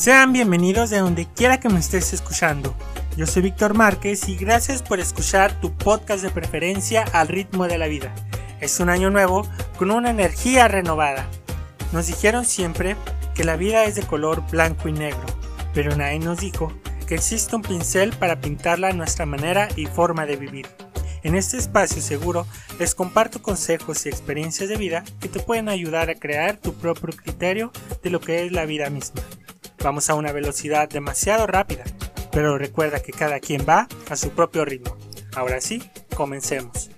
Sean bienvenidos de donde quiera que me estés escuchando. Yo soy Víctor Márquez y gracias por escuchar tu podcast de preferencia al ritmo de la vida. Es un año nuevo con una energía renovada. Nos dijeron siempre que la vida es de color blanco y negro, pero nadie nos dijo que existe un pincel para pintarla a nuestra manera y forma de vivir. En este espacio seguro les comparto consejos y experiencias de vida que te pueden ayudar a crear tu propio criterio de lo que es la vida misma. Vamos a una velocidad demasiado rápida, pero recuerda que cada quien va a su propio ritmo. Ahora sí, comencemos.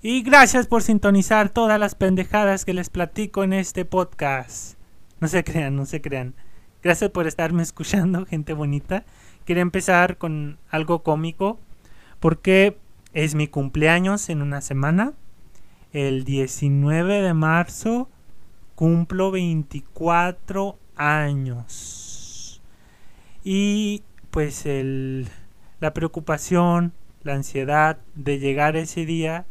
Y gracias por sintonizar todas las pendejadas que les platico en este podcast. No se crean, no se crean. Gracias por estarme escuchando, gente bonita. Quería empezar con algo cómico porque es mi cumpleaños en una semana. El 19 de marzo cumplo 24 años. Y pues el, la preocupación, la ansiedad de llegar ese día,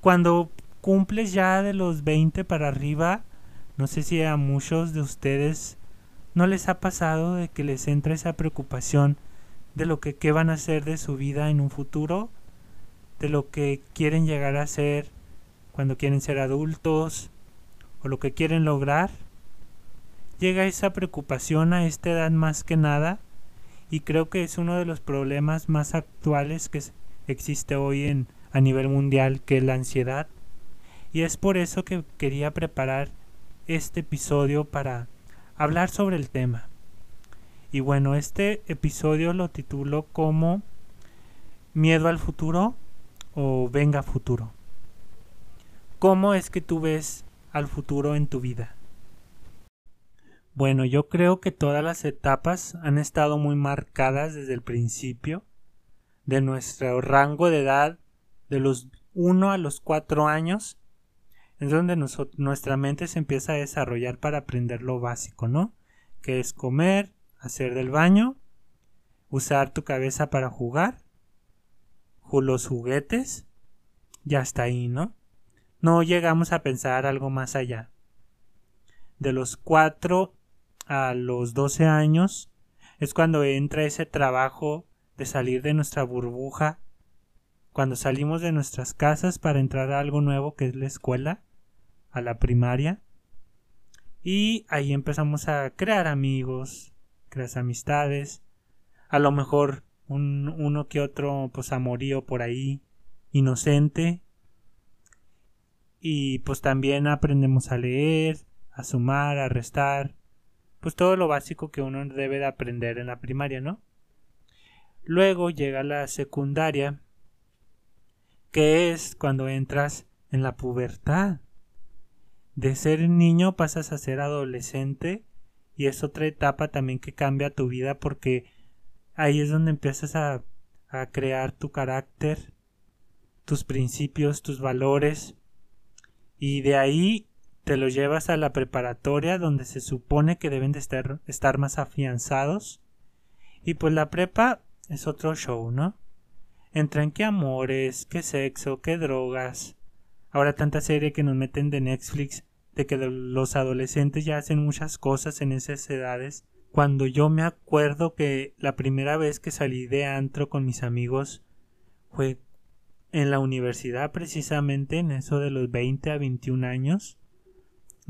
cuando cumples ya de los 20 para arriba, no sé si a muchos de ustedes no les ha pasado de que les entra esa preocupación de lo que qué van a hacer de su vida en un futuro, de lo que quieren llegar a ser cuando quieren ser adultos o lo que quieren lograr. Llega esa preocupación a esta edad más que nada y creo que es uno de los problemas más actuales que existe hoy en a nivel mundial que es la ansiedad y es por eso que quería preparar este episodio para hablar sobre el tema. Y bueno, este episodio lo titulo como Miedo al futuro o Venga futuro. ¿Cómo es que tú ves al futuro en tu vida? Bueno, yo creo que todas las etapas han estado muy marcadas desde el principio de nuestro rango de edad de los 1 a los 4 años es donde nuestra mente se empieza a desarrollar para aprender lo básico, ¿no? Que es comer, hacer del baño, usar tu cabeza para jugar, los juguetes, ya está ahí, ¿no? No llegamos a pensar algo más allá. De los 4 a los 12 años es cuando entra ese trabajo de salir de nuestra burbuja, cuando salimos de nuestras casas para entrar a algo nuevo que es la escuela, a la primaria, y ahí empezamos a crear amigos, creas amistades, a lo mejor un, uno que otro pues amorío por ahí, inocente, y pues también aprendemos a leer, a sumar, a restar, pues todo lo básico que uno debe de aprender en la primaria, ¿no? Luego llega la secundaria, que es cuando entras en la pubertad. De ser niño pasas a ser adolescente y es otra etapa también que cambia tu vida porque ahí es donde empiezas a, crear tu carácter, tus principios, tus valores y de ahí te lo llevas a la preparatoria donde se supone que deben de estar, estar más afianzados y pues la prepa es otro show, ¿no? Entra en qué amores, qué sexo, qué drogas. Ahora tanta serie que nos meten de Netflix de que los adolescentes ya hacen muchas cosas en esas edades. Cuando yo me acuerdo que la primera vez que salí de antro con mis amigos fue en la universidad precisamente en eso de los 20 a 21 años.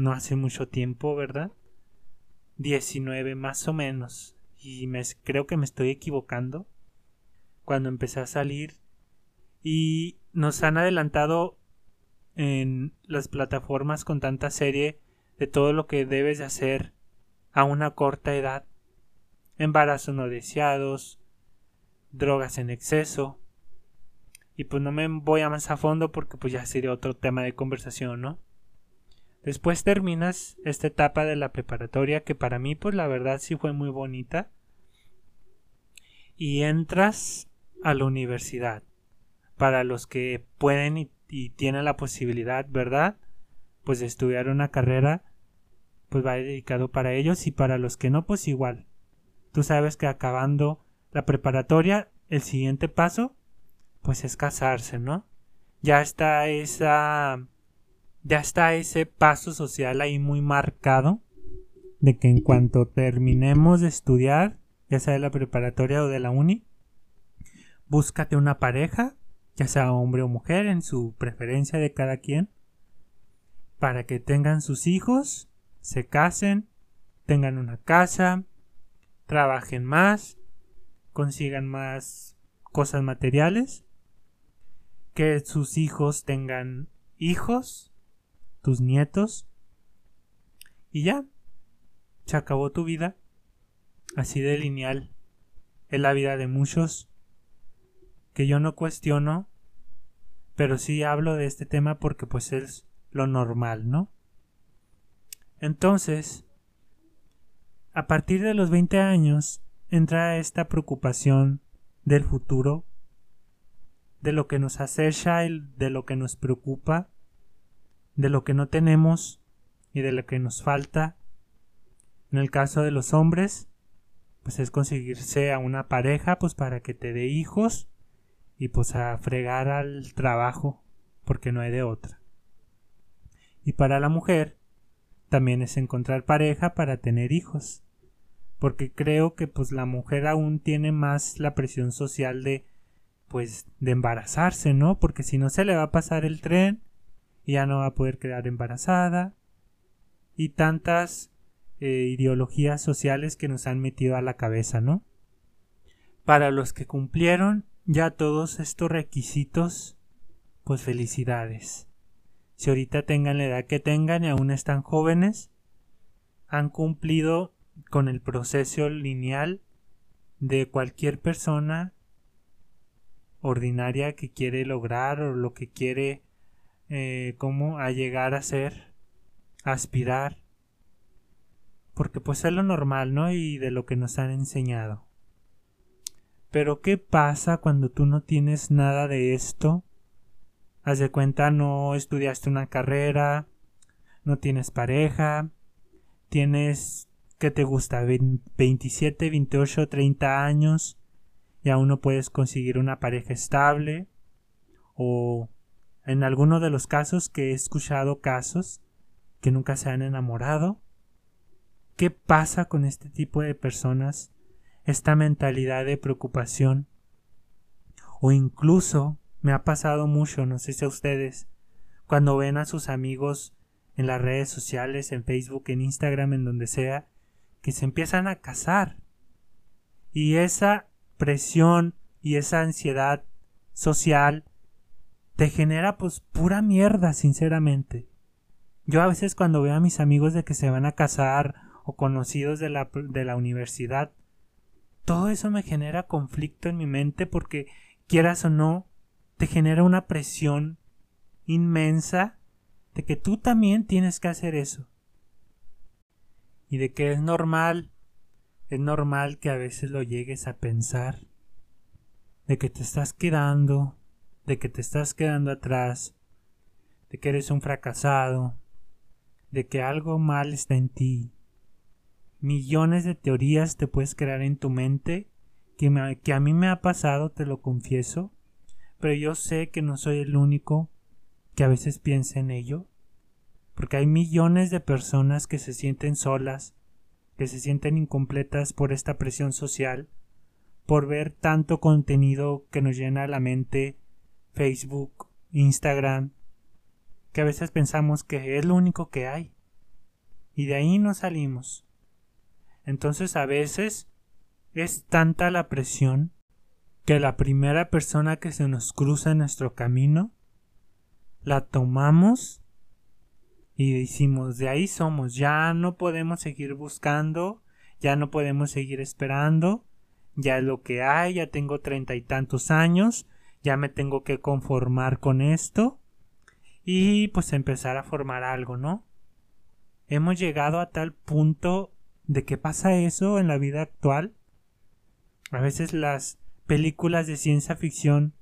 No hace mucho tiempo, ¿verdad? 19 más o menos. Y me, creo que me estoy equivocando. Cuando empecé a salir. Y nos han adelantado en las plataformas con tanta serie de todo lo que debes de hacer a una corta edad. Embarazos no deseados, drogas en exceso. Y pues no me voy a más a fondo porque pues ya sería otro tema de conversación, ¿no? Después terminas esta etapa de la preparatoria que para mí pues la verdad sí fue muy bonita. Y entras a la universidad. Para los que pueden y y tiene la posibilidad, ¿verdad? Pues de estudiar una carrera, pues va dedicado para ellos y para los que no, pues igual. Tú sabes que acabando la preparatoria, el siguiente paso, pues es casarse, ¿no? Ya está esa, ya está ese paso social ahí muy marcado. de que en cuanto terminemos de estudiar, ya sea de la preparatoria o de la uni, búscate una pareja, ya sea hombre o mujer, en su preferencia de cada quien, para que tengan sus hijos, se casen, tengan una casa, trabajen más, consigan más cosas materiales, que sus hijos tengan hijos, tus nietos, y ya, se acabó tu vida, así de lineal, es la vida de muchos, que yo no cuestiono, pero sí hablo de este tema porque pues es lo normal, ¿no? Entonces, a partir de los 20 años entra esta preocupación del futuro, de lo que nos acecha de lo que nos preocupa, de lo que no tenemos y de lo que nos falta. En el caso de los hombres, pues es conseguirse a una pareja pues para que te dé hijos y pues a fregar al trabajo porque no hay de otra. Y para la mujer también es encontrar pareja para tener hijos porque creo que pues la mujer aún tiene más la presión social de pues de embarazarse, ¿no? Porque si no se le va a pasar el tren y ya no va a poder quedar embarazada y tantas eh, ideologías sociales que nos han metido a la cabeza, ¿no? Para los que cumplieron ya todos estos requisitos, pues felicidades. Si ahorita tengan la edad que tengan y aún están jóvenes, han cumplido con el proceso lineal de cualquier persona ordinaria que quiere lograr o lo que quiere eh, como a llegar a ser aspirar porque pues es lo normal no y de lo que nos han enseñado. Pero qué pasa cuando tú no tienes nada de esto haz de cuenta no estudiaste una carrera no tienes pareja tienes ¿Qué te gusta? 27, 28, 30 años y aún no puedes conseguir una pareja estable o en alguno de los casos que he escuchado casos que nunca se han enamorado. ¿Qué pasa con este tipo de personas? Esta mentalidad de preocupación. O incluso me ha pasado mucho, no sé si a ustedes, cuando ven a sus amigos en las redes sociales, en Facebook, en Instagram, en donde sea, que se empiezan a casar. Y esa presión y esa ansiedad social te genera pues pura mierda, sinceramente. Yo a veces cuando veo a mis amigos de que se van a casar o conocidos de la, de la universidad, todo eso me genera conflicto en mi mente porque quieras o no, te genera una presión inmensa de que tú también tienes que hacer eso y de que es normal, es normal que a veces lo llegues a pensar, de que te estás quedando, de que te estás quedando atrás, de que eres un fracasado, de que algo mal está en ti. Millones de teorías te puedes crear en tu mente que, que a mí me ha pasado, te lo confieso, pero yo sé que no soy el único que a veces piensa en ello porque hay millones de personas que se sienten solas, que se sienten incompletas por esta presión social, por ver tanto contenido que nos llena la mente, Facebook, Instagram, que a veces pensamos que es lo único que hay. Y de ahí no salimos. Entonces a veces es tanta la presión que la primera persona que se nos cruza en nuestro camino la tomamos y decimos, de ahí somos, ya no podemos seguir buscando, ya no podemos seguir esperando, ya es lo que hay, ya tengo treinta y tantos años, ya me tengo que conformar con esto y pues empezar a formar algo, ¿no? Hemos llegado a tal punto de que pasa eso en la vida actual. A veces las películas de ciencia ficción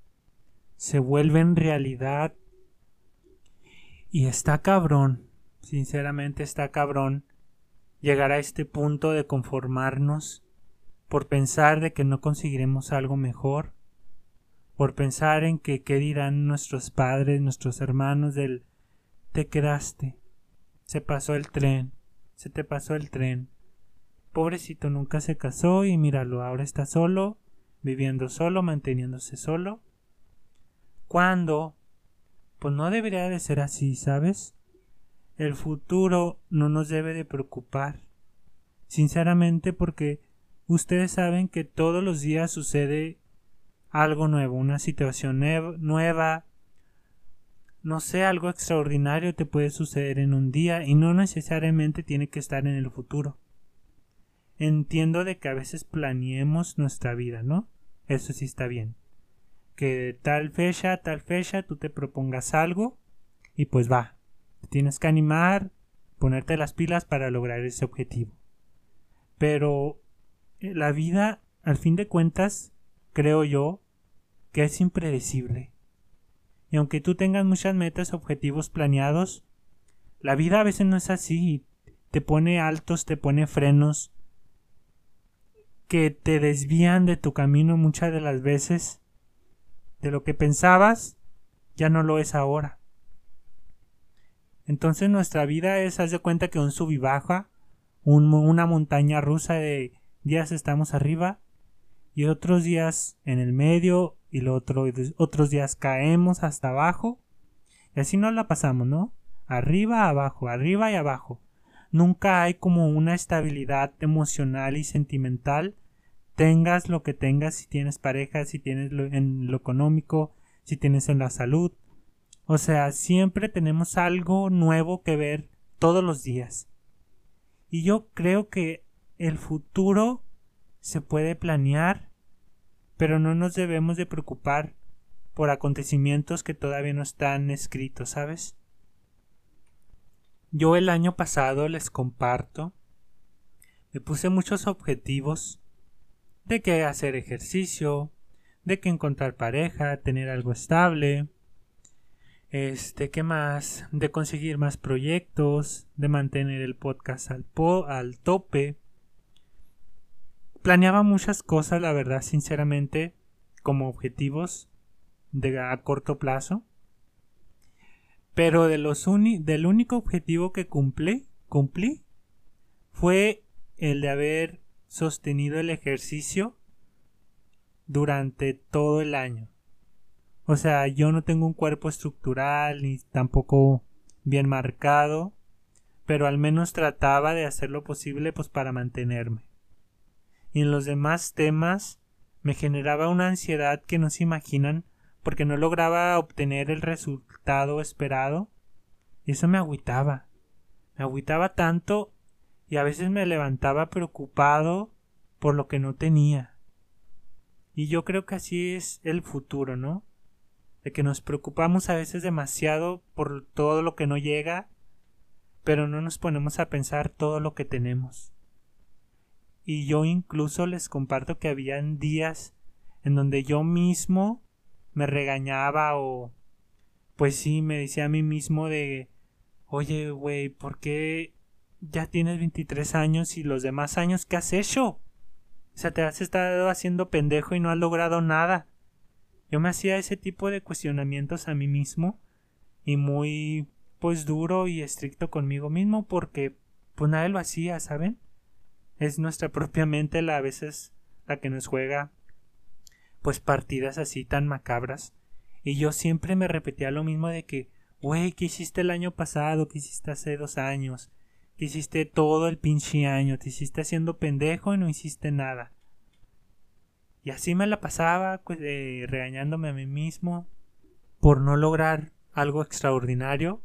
se vuelven realidad y está cabrón Sinceramente está cabrón llegar a este punto de conformarnos por pensar de que no conseguiremos algo mejor, por pensar en que qué dirán nuestros padres, nuestros hermanos del te quedaste, se pasó el tren, se te pasó el tren. Pobrecito nunca se casó y míralo, ahora está solo, viviendo solo, manteniéndose solo. ¿Cuándo? Pues no debería de ser así, ¿sabes? El futuro no nos debe de preocupar. Sinceramente porque ustedes saben que todos los días sucede algo nuevo, una situación nueva, no sé, algo extraordinario te puede suceder en un día y no necesariamente tiene que estar en el futuro. Entiendo de que a veces planeemos nuestra vida, ¿no? Eso sí está bien. Que de tal fecha tal fecha tú te propongas algo y pues va. tienes que animar, ponerte las pilas para lograr ese objetivo. Pero eh, la vida, al fin de cuentas, creo yo, que es impredecible. Y aunque tú tengas muchas metas, objetivos planeados, la vida a veces no es así. Te pone altos, te pone frenos que te desvían de tu camino muchas de las veces. De lo que pensabas, ya no lo es ahora. Entonces nuestra vida es, haz de cuenta que un sub y baja, una montaña rusa de días estamos arriba y otros días en el medio y lo otro, otros días caemos hasta abajo y así nos la pasamos, ¿no? Arriba, abajo, arriba y abajo. Nunca hay como una estabilidad emocional y sentimental. Tengas lo que tengas, si tienes pareja, si tienes lo, en lo económico, si tienes en la salud. O sea, siempre tenemos algo nuevo que ver todos los días. Y yo creo que el futuro se puede planear pero no nos debemos de preocupar por acontecimientos que todavía no están escritos, ¿sabes? Yo el año pasado les comparto, me puse muchos objetivos de que hacer ejercicio, de que encontrar pareja, tener algo estable, este, ¿qué más? De conseguir más proyectos, de mantener el podcast al, po al tope, planeaba muchas cosas, la verdad, sinceramente, como objetivos de a corto plazo. Pero de los del único objetivo que cumplí, cumplí fue el de haber sostenido el ejercicio durante todo el año. O sea, yo no tengo un cuerpo estructural ni tampoco bien marcado, pero al menos trataba de hacer lo posible pues para mantenerme y en los demás temas me generaba una ansiedad que no se imaginan porque no lograba obtener el resultado esperado y eso me agüitaba. Me agüitaba tanto y a veces me levantaba preocupado por lo que no tenía. Y yo creo que así es el futuro, ¿no? De que nos preocupamos a veces demasiado por todo lo que no llega, pero no nos ponemos a pensar todo lo que tenemos. Y yo incluso les comparto que habían días en donde yo mismo me regañaba o pues sí, me decía a mí mismo de oye, güey, ¿por qué ya tienes 23 años y los demás años qué has hecho? O sea, te has estado haciendo pendejo y no has logrado nada. Yo me hacía ese tipo de cuestionamientos a mí mismo y muy pues duro y estricto conmigo mismo porque pues nadie lo hacía, ¿saben? Es nuestra propia mente la a veces la que nos juega pues partidas así tan macabras y yo siempre me repetía lo mismo de que güey ¿qué hiciste el año pasado? ¿qué hiciste hace dos años? ¿qué hiciste todo el pinche año? te hiciste haciendo pendejo y no hiciste nada y así me la pasaba pues, regañándome a mí mismo por no lograr algo extraordinario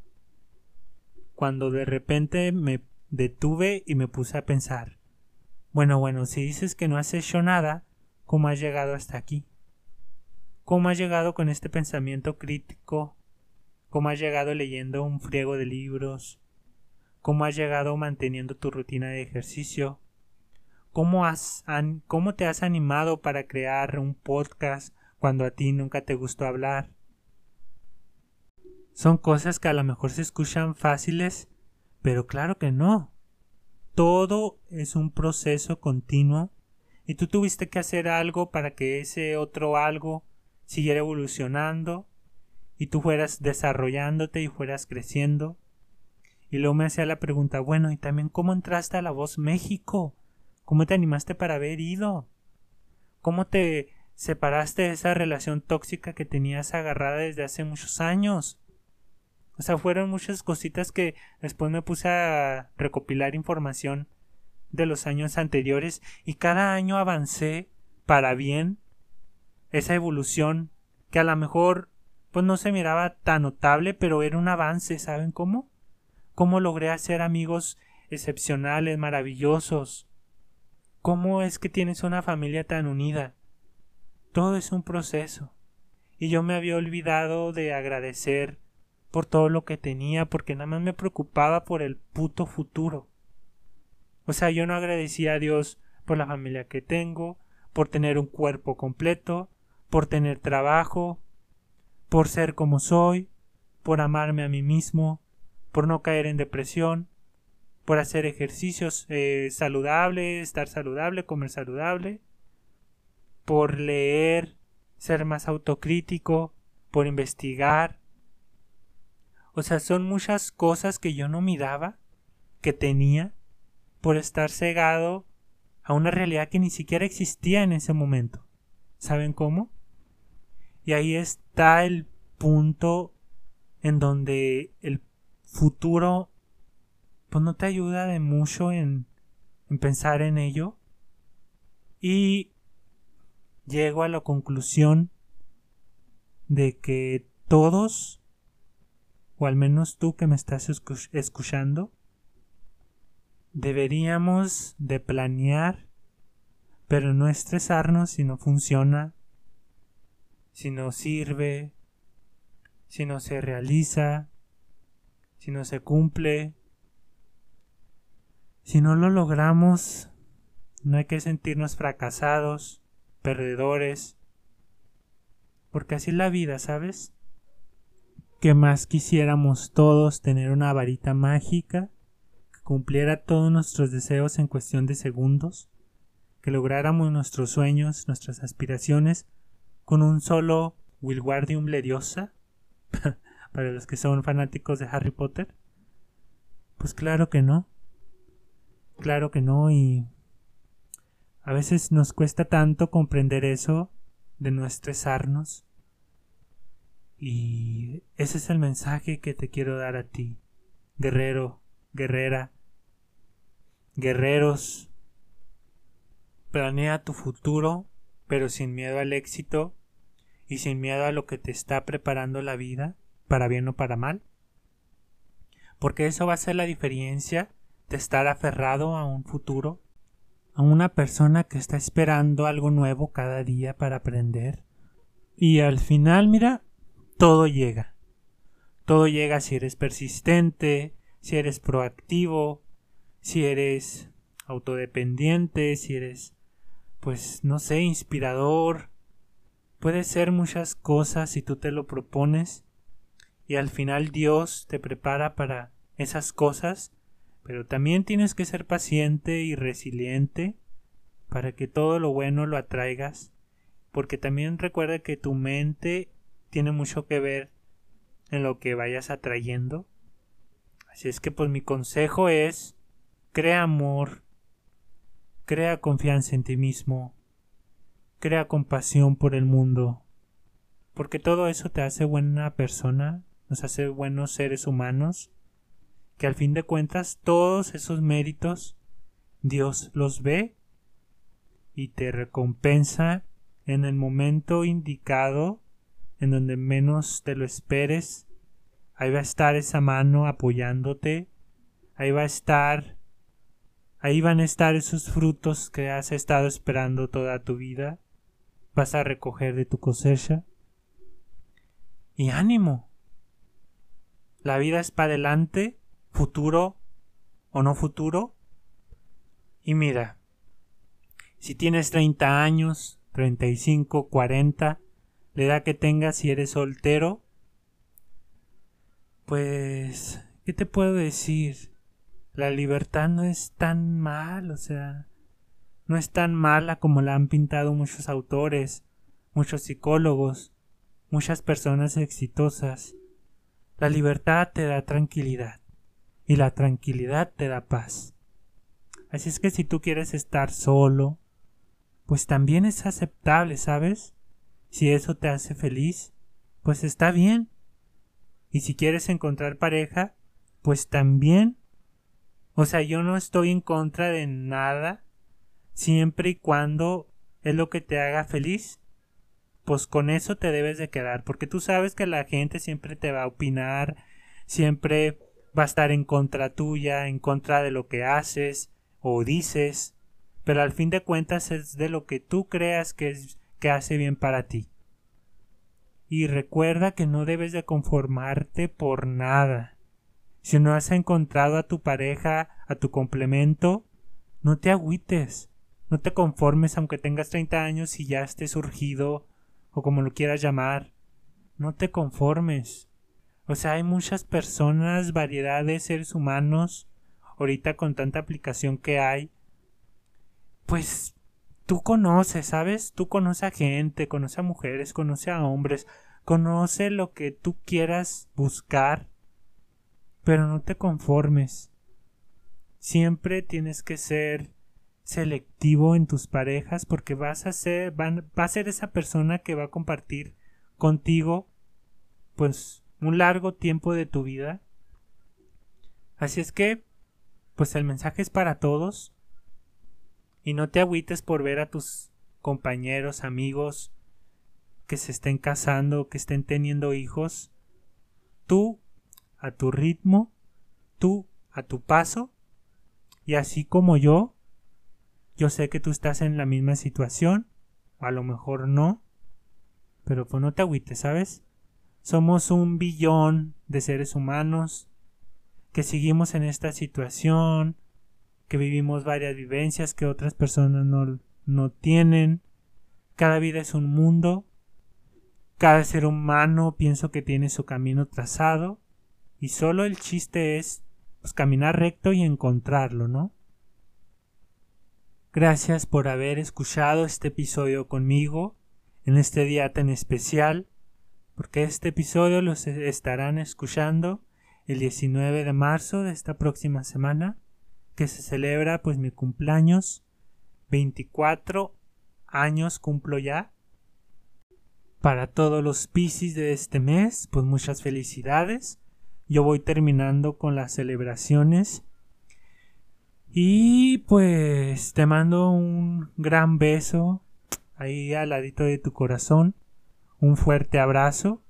cuando de repente me detuve y me puse a pensar bueno, bueno, si dices que no has hecho nada, ¿cómo has llegado hasta aquí? ¿Cómo has llegado con este pensamiento crítico? ¿Cómo has llegado leyendo un friego de libros? ¿Cómo has llegado manteniendo tu rutina de ejercicio? ¿Cómo, has, ¿Cómo te has animado para crear un podcast cuando a ti nunca te gustó hablar? Son cosas que a lo mejor se escuchan fáciles, pero claro que no todo es un proceso continuo y tú tuviste que hacer algo para que ese otro algo siguiera evolucionando y tú fueras desarrollándote y fueras creciendo. Y luego me hacía la pregunta, bueno, ¿y también cómo entraste a La Voz México? ¿Cómo te animaste para haber ido? ¿Cómo te separaste de esa relación tóxica que tenías agarrada desde hace muchos años? O sea, fueron muchas cositas que después me puse a recopilar información de los años anteriores y cada año avancé para bien esa evolución que a lo mejor pues no se miraba tan notable, pero era un avance, ¿saben cómo? Cómo logré hacer amigos excepcionales, maravillosos. ¿Cómo es que tienes una familia tan unida? Todo es un proceso. Y yo me había olvidado de agradecer por todo lo que tenía, porque nada más me preocupaba por el puto futuro. O sea, yo no agradecía a Dios por la familia que tengo, por tener un cuerpo completo, por tener trabajo, por ser como soy, por amarme a mí mismo, por no caer en depresión, por hacer ejercicios eh, saludables, estar saludable, comer saludable, por leer, ser más autocrítico, por investigar, o sea, son muchas cosas que yo no miraba, que tenía, por estar cegado a una realidad que ni siquiera existía en ese momento. ¿Saben cómo? Y ahí está el punto en donde el futuro pues no te ayuda de mucho en, en pensar en ello. Y llego a la conclusión de que todos o al menos tú que me estás escuchando, deberíamos de planear, pero no estresarnos si no funciona, si no sirve, si no se realiza, si no se cumple. Si no lo logramos, no hay que sentirnos fracasados, perdedores, porque así es la vida, ¿sabes? Que más quisiéramos todos tener una varita mágica que cumpliera todos nuestros deseos en cuestión de segundos, que lográramos nuestros sueños, nuestras aspiraciones con un solo Wilwardium Leriosa para los que son fanáticos de Harry Potter. Pues claro que no. Claro que no y a veces nos cuesta tanto comprender eso de no estresarnos, y ese es el mensaje que te quiero dar a ti, guerrero, guerrera, guerreros. Planea tu futuro, pero sin miedo al éxito y sin miedo a lo que te está preparando la vida, para bien o para mal. Porque eso va a ser la diferencia de estar aferrado a un futuro, a una persona que está esperando algo nuevo cada día para aprender. Y al final, mira, todo llega. Todo llega si eres persistente, si eres proactivo, si eres autodependiente, si eres, pues, no sé, inspirador. Puede ser muchas cosas si tú te lo propones y al final Dios te prepara para esas cosas, pero también tienes que ser paciente y resiliente para que todo lo bueno lo atraigas, porque también recuerda que tu mente tiene mucho que ver en lo que vayas atrayendo. Así es que pues mi consejo es crea amor, crea confianza en ti mismo, crea compasión por el mundo, porque todo eso te hace buena persona, nos hace buenos seres humanos, que al fin de cuentas todos esos méritos Dios los ve y te recompensa en el momento indicado en donde menos te lo esperes. Ahí va a estar esa mano apoyándote. Ahí va a estar. Ahí van a estar esos frutos que has estado esperando toda tu vida. Vas a recoger de tu cosecha. Y ánimo. La vida es para adelante, futuro o no futuro. Y mira, si tienes 30 años, 35, 40, la edad que tengas si eres soltero, pues, ¿qué te puedo decir? La libertad no es tan mal, o sea, no es tan mala como la han pintado muchos autores, muchos psicólogos, muchas personas exitosas. La libertad te da tranquilidad. y la tranquilidad te da paz. Así es que si tú quieres estar solo, pues también es aceptable, ¿sabes? Si eso te hace feliz, pues está bien. Y si quieres encontrar pareja, pues también. O sea, yo no estoy en contra de nada, siempre y cuando es lo que te haga feliz, pues con eso te debes de quedar, porque tú sabes que la gente siempre te va a opinar, siempre va a estar en contra tuya, en contra de lo que haces o dices, pero al fin de cuentas es de lo que tú creas que es que hace bien para ti. Y recuerda que no debes de conformarte por nada. Si no has encontrado a tu pareja, a tu complemento, no te agüites, no te conformes aunque tengas 30 años y ya estés surgido o como lo quieras llamar. No te conformes. O sea, hay muchas personas, variedad de seres humanos, ahorita con tanta aplicación que hay. Pues tú conoces, ¿sabes? Tú conoces a gente, conoces a mujeres, conoces a hombres, conoce lo que tú quieras buscar pero no te conformes. Siempre tienes que ser selectivo en tus parejas porque vas a ser, va a ser esa persona que va a compartir contigo pues un largo tiempo de tu vida. Así es que, pues el mensaje es para todos. Y no te agüites por ver a tus compañeros, amigos que se estén casando, que estén teniendo hijos. Tú a tu ritmo, tú a tu paso, y así como yo, yo sé que tú estás en la misma situación, a lo mejor no, pero pues no te agüites, ¿sabes? Somos un billón de seres humanos que seguimos en esta situación, que vivimos varias vivencias que otras personas no, no tienen. Cada vida es un mundo. Cada ser humano pienso que tiene su camino trazado y solo el chiste es pues, caminar recto y encontrarlo, ¿no? Gracias por haber escuchado este episodio conmigo en este día tan especial, porque este episodio lo estarán escuchando el 19 de marzo de esta próxima semana, que se celebra pues mi cumpleaños, 24 años cumplo ya. Para todos los Piscis de este mes, pues muchas felicidades yo voy terminando con las celebraciones. Y pues te mando un gran beso ahí al ladito de tu corazón. Un fuerte abrazo.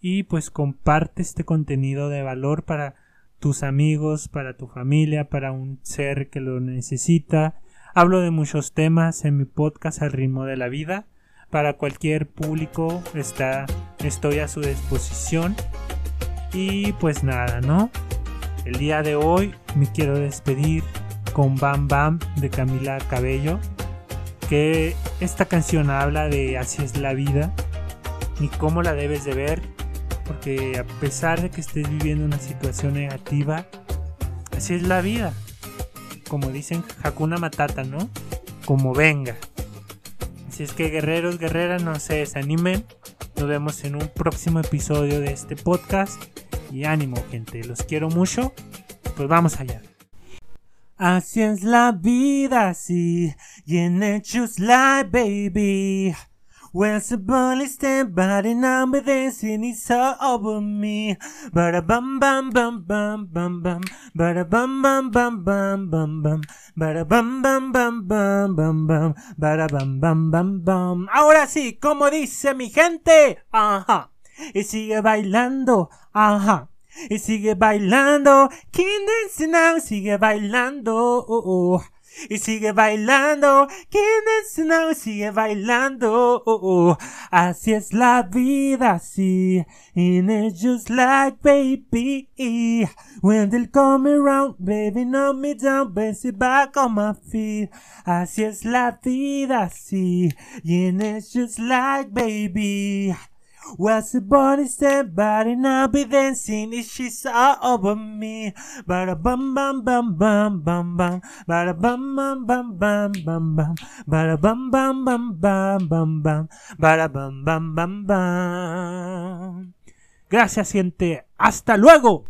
Y pues comparte este contenido de valor para tus amigos, para tu familia, para un ser que lo necesita. Hablo de muchos temas en mi podcast al ritmo de la vida. Para cualquier público está, estoy a su disposición. Y pues nada, ¿no? El día de hoy me quiero despedir con Bam Bam de Camila Cabello. Que esta canción habla de así es la vida y cómo la debes de ver. Porque a pesar de que estés viviendo una situación negativa, así es la vida. Como dicen Hakuna Matata, ¿no? Como venga. Así es que guerreros, guerreras, no se desanimen. Nos vemos en un próximo episodio de este podcast. Y ánimo, gente, los quiero mucho. Pues vamos allá. Así es la vida, así, y en hechos like baby. Where's the bully stand by the number dancing it's all over me. Bada bum bum bum bum bum bum. Bada bum bum bum bum bum bum. Bada bum bum bum bum bum bum. Bada bum bum bum bum. Ahora sí, como dice mi gente. Ajá. Y sigue bailando. Ajá. Y sigue bailando. King dancing now. Sigue bailando. Oh, oh. Y sigue bailando. Dancing now. Sigue bailando. Oh, oh. Así es la vida. Así. And it's just like baby. When they'll come around. Baby, knock me down. Bend back on my feet. Así es la vida. Así. And it's just like baby. What's the body said, body now be dancing if she's all over me. Bada bum bum bum bum bum bum. Bada bum bum bum bum bum bum. Bada bum bum bum bum bum bum. Bada bum bum bum bum. Gracias, gente. Hasta luego.